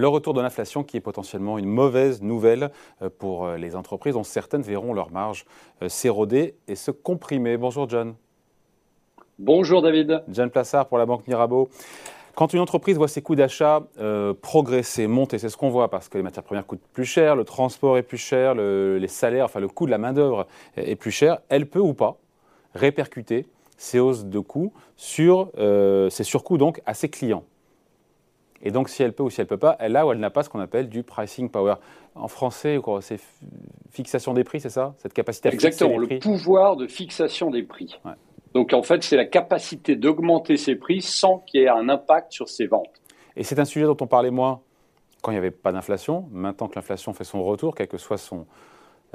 Le retour de l'inflation qui est potentiellement une mauvaise nouvelle euh, pour euh, les entreprises dont certaines verront leur marge euh, s'éroder et se comprimer. Bonjour John. Bonjour David. John Plassard pour la Banque Mirabeau. Quand une entreprise voit ses coûts d'achat progresser, monter, c'est ce qu'on voit parce que les matières premières coûtent plus cher, le transport est plus cher, les salaires, enfin le coût de la main-d'œuvre est plus cher, elle peut ou pas répercuter ces hausses de coûts sur ces surcoûts donc à ses clients? Et donc, si elle peut ou si elle ne peut pas, elle a ou elle n'a pas ce qu'on appelle du pricing power. En français, c'est fixation des prix, c'est ça? Cette capacité à Exactement, fixer les prix le pouvoir de fixation des prix. Donc, en fait, c'est la capacité d'augmenter ses prix sans qu'il y ait un impact sur ses ventes. Et c'est un sujet dont on parlait moins quand il n'y avait pas d'inflation. Maintenant que l'inflation fait son retour, quelle que soit son,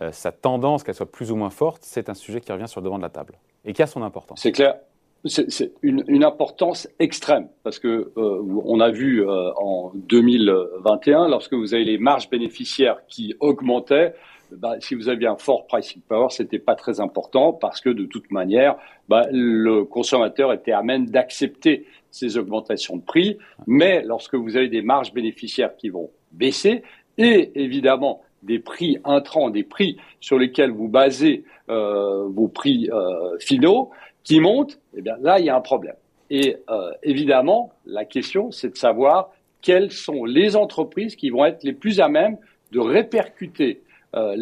euh, sa tendance, qu'elle soit plus ou moins forte, c'est un sujet qui revient sur le devant de la table et qui a son importance. C'est clair c'est une, importance extrême parce que euh, on a vu euh, en 2021 lorsque vous avez les marges bénéficiaires qui augmentaient, bah, si vous aviez un fort pricing power, c'était pas très important parce que de toute manière, bah, le consommateur était amène d'accepter ces augmentations de prix. Mais lorsque vous avez des marges bénéficiaires qui vont baisser et évidemment des prix intrants, des prix sur lesquels vous basez euh, vos prix finaux, qui monte, eh bien là, il y a un problème. Et euh, évidemment, la question, c'est de savoir quelles sont les entreprises qui vont être les plus à même de répercuter euh,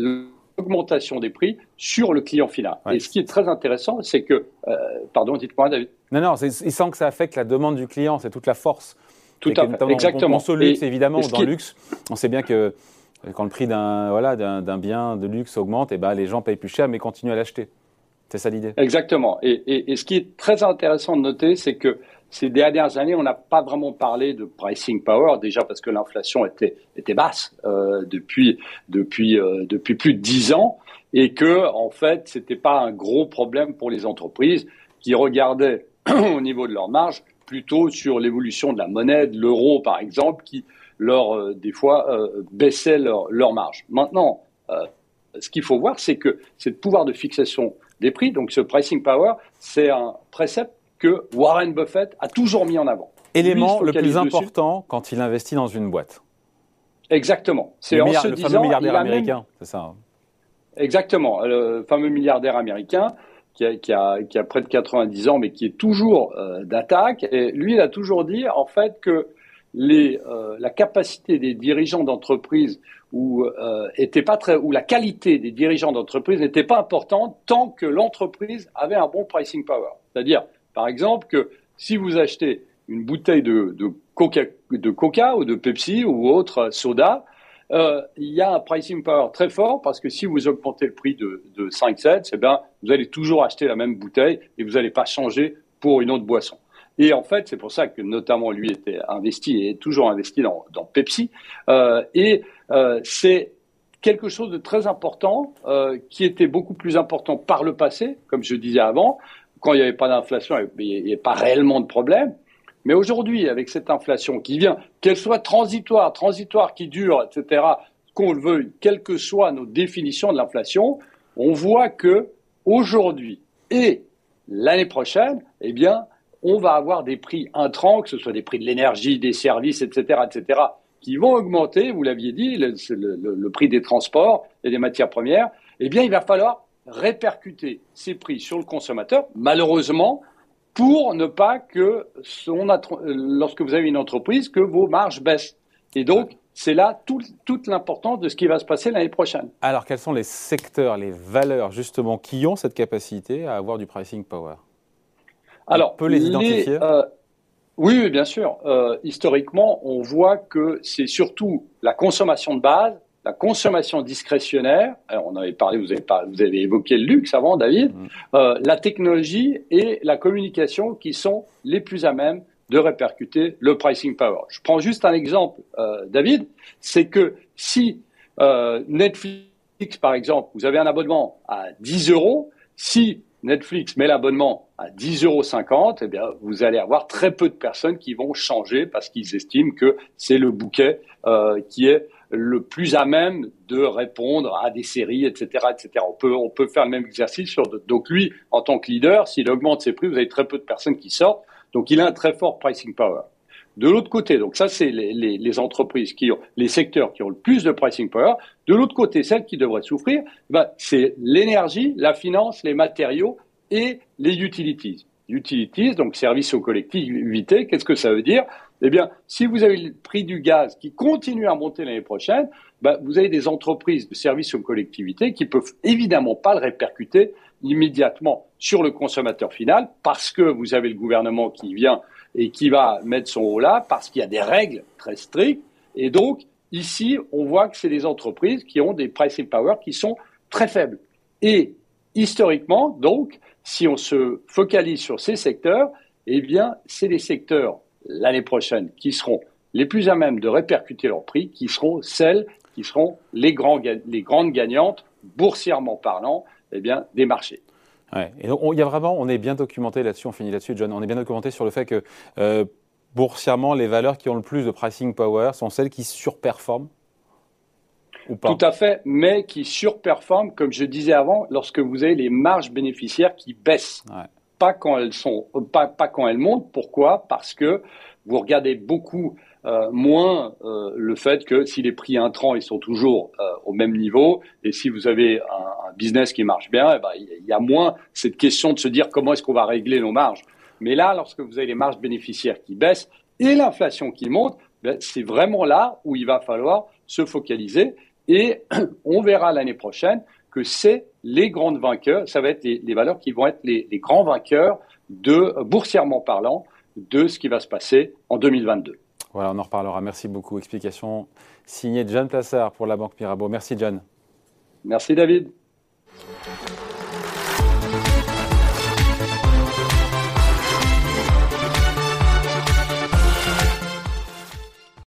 l'augmentation des prix sur le client final. Et ce qui est très intéressant, c'est que, euh, pardon, dites-moi, David. Non, non, il sent que ça affecte la demande du client, c'est toute la force. Tout à fait, exactement. On, luxe, évidemment, dans le luxe, on sait bien que quand le prix d'un voilà, d'un bien de luxe augmente, et eh ben, les gens payent plus cher mais continuent à l'acheter. C'est ça l'idée. Exactement. Et, ce qui est très intéressant de noter, c'est que ces dernières années, on n'a pas vraiment parlé de pricing power, déjà parce que l'inflation était, basse euh, depuis, depuis, euh, depuis plus de dix ans, et que en fait, c'était pas un gros problème pour les entreprises qui regardaient au niveau de leur marge plutôt sur l'évolution de la monnaie, de l'euro par exemple, qui leur euh, des fois baissait leur, leur marge. Maintenant, ce qu'il faut voir, c'est que ce pouvoir de fixation des prix. Donc ce pricing power, c'est un précepte que Warren Buffett a toujours mis en avant. Élément le plus important quand il investit dans une boîte. Exactement. C'est en se le fameux milliardaire américain, c'est ça. Hein. Exactement, le fameux milliardaire américain qui a, qui, a, qui a, près de 90 ans, mais qui est toujours euh, d'attaque. Et lui, il a toujours dit, en fait, que les, euh, la capacité des dirigeants d'entreprise ou euh, était pas très, où la qualité des dirigeants d'entreprise n'était pas importante tant que l'entreprise avait un bon pricing power. C'est-à-dire, par exemple, que si vous achetez une bouteille de, de, coca, de coca ou de Pepsi ou autre soda, euh, il y a un pricing power très fort parce que si vous augmentez le prix de, de 5 cents, eh bien, vous allez toujours acheter la même bouteille et vous n'allez pas changer pour une autre boisson. Et en fait, c'est pour ça que notamment lui était investi et est toujours investi dans, Pepsi. Euh, et euh, c'est quelque chose de très important euh, qui était beaucoup plus important par le passé, comme je disais avant, quand il n'y avait pas d'inflation, il n'y avait pas réellement de problème. Mais aujourd'hui, avec cette inflation qui vient, qu'elle soit transitoire, transitoire qui dure, etc., qu'on le veuille, quelles que soient nos définitions de l'inflation, on voit que aujourd'hui et l'année prochaine, eh bien, on va avoir des prix intrants, que ce soit des prix de l'énergie, des services, etc., etc., qui vont augmenter, vous l'aviez dit, le, prix des transports et des matières premières, eh bien, il va falloir répercuter ces prix sur le consommateur, malheureusement, pour ne pas que, lorsque vous avez une entreprise, que vos marges baissent. Et donc, c'est là toute l'importance de ce qui va se passer l'année prochaine. Alors, quels sont les secteurs, les valeurs, justement, qui ont cette capacité à avoir du pricing power? Alors, on peut les identifier? euh, oui, bien sûr. Euh, historiquement, on voit que c'est surtout la consommation de base, la consommation discrétionnaire. Alors, on avait parlé, vous avez, vous avez évoqué le luxe avant, David. Mm. Euh, la technologie et la communication qui sont les plus à même de répercuter le pricing power. Je prends juste un exemple, David. C'est que si Netflix, par exemple, vous avez un abonnement à 10 euros, si Netflix met l'abonnement à 10,50 euros, eh bien, vous allez avoir très peu de personnes qui vont changer parce qu'ils estiment que c'est le bouquet euh, qui est le plus à même de répondre à des séries, etc., etc. On peut, on peut faire le même exercice sur. Donc lui, en tant que leader, s'il augmente ses prix, vous avez très peu de personnes qui sortent. Donc il a un très fort pricing power. De l'autre côté, donc ça c'est les, entreprises qui ont, les secteurs qui ont le plus de pricing power. De l'autre côté, celles qui devraient souffrir, ben, c'est l'énergie, la finance, les matériaux et les utilities. Utilities, donc services aux collectivités, qu'est-ce que ça veut dire? Eh bien, si vous avez le prix du gaz qui continue à monter l'année prochaine, ben, vous avez des entreprises de services aux collectivités qui peuvent évidemment pas le répercuter immédiatement sur le consommateur final parce que vous avez le gouvernement qui vient et qui va mettre son haut là parce qu'il y a des règles très strictes. Et donc, ici, on voit que c'est des entreprises qui ont des pricing power qui sont très faibles. Et historiquement, donc, si on se focalise sur ces secteurs, eh bien, c'est les secteurs l'année prochaine qui seront les plus à même de répercuter leurs prix, qui seront celles qui seront les, grands, les grandes gagnantes, boursièrement parlant, eh bien, des marchés. Ouais. Et donc, il y a vraiment, on est bien documenté là-dessus, on finit là-dessus, John, on est bien documenté sur le fait que euh, boursièrement, les valeurs qui ont le plus de pricing power sont celles qui surperforment ou pas? Tout à fait, mais qui surperforment, comme je disais avant, lorsque vous avez les marges bénéficiaires qui baissent. Pas quand elles sont, pas, pas quand elles montent. Pourquoi? Parce que vous regardez beaucoup euh, moins euh, le fait que si les prix intrants ils sont toujours euh, au même niveau et si vous avez un, business qui marche bien, eh ben, il y a moins cette question de se dire comment est-ce qu'on va régler nos marges. Mais là, lorsque vous avez les marges bénéficiaires qui baissent et l'inflation qui monte, ben, c'est vraiment là où il va falloir se focaliser et on verra l'année prochaine que c'est les grandes vainqueurs, ça va être les, les valeurs qui vont être les, les grands vainqueurs de boursièrement parlant de ce qui va se passer en 2022. Voilà, on en reparlera. Merci beaucoup. Explication signée John Plassard pour la Banque Mirabeau. Merci John. Merci David.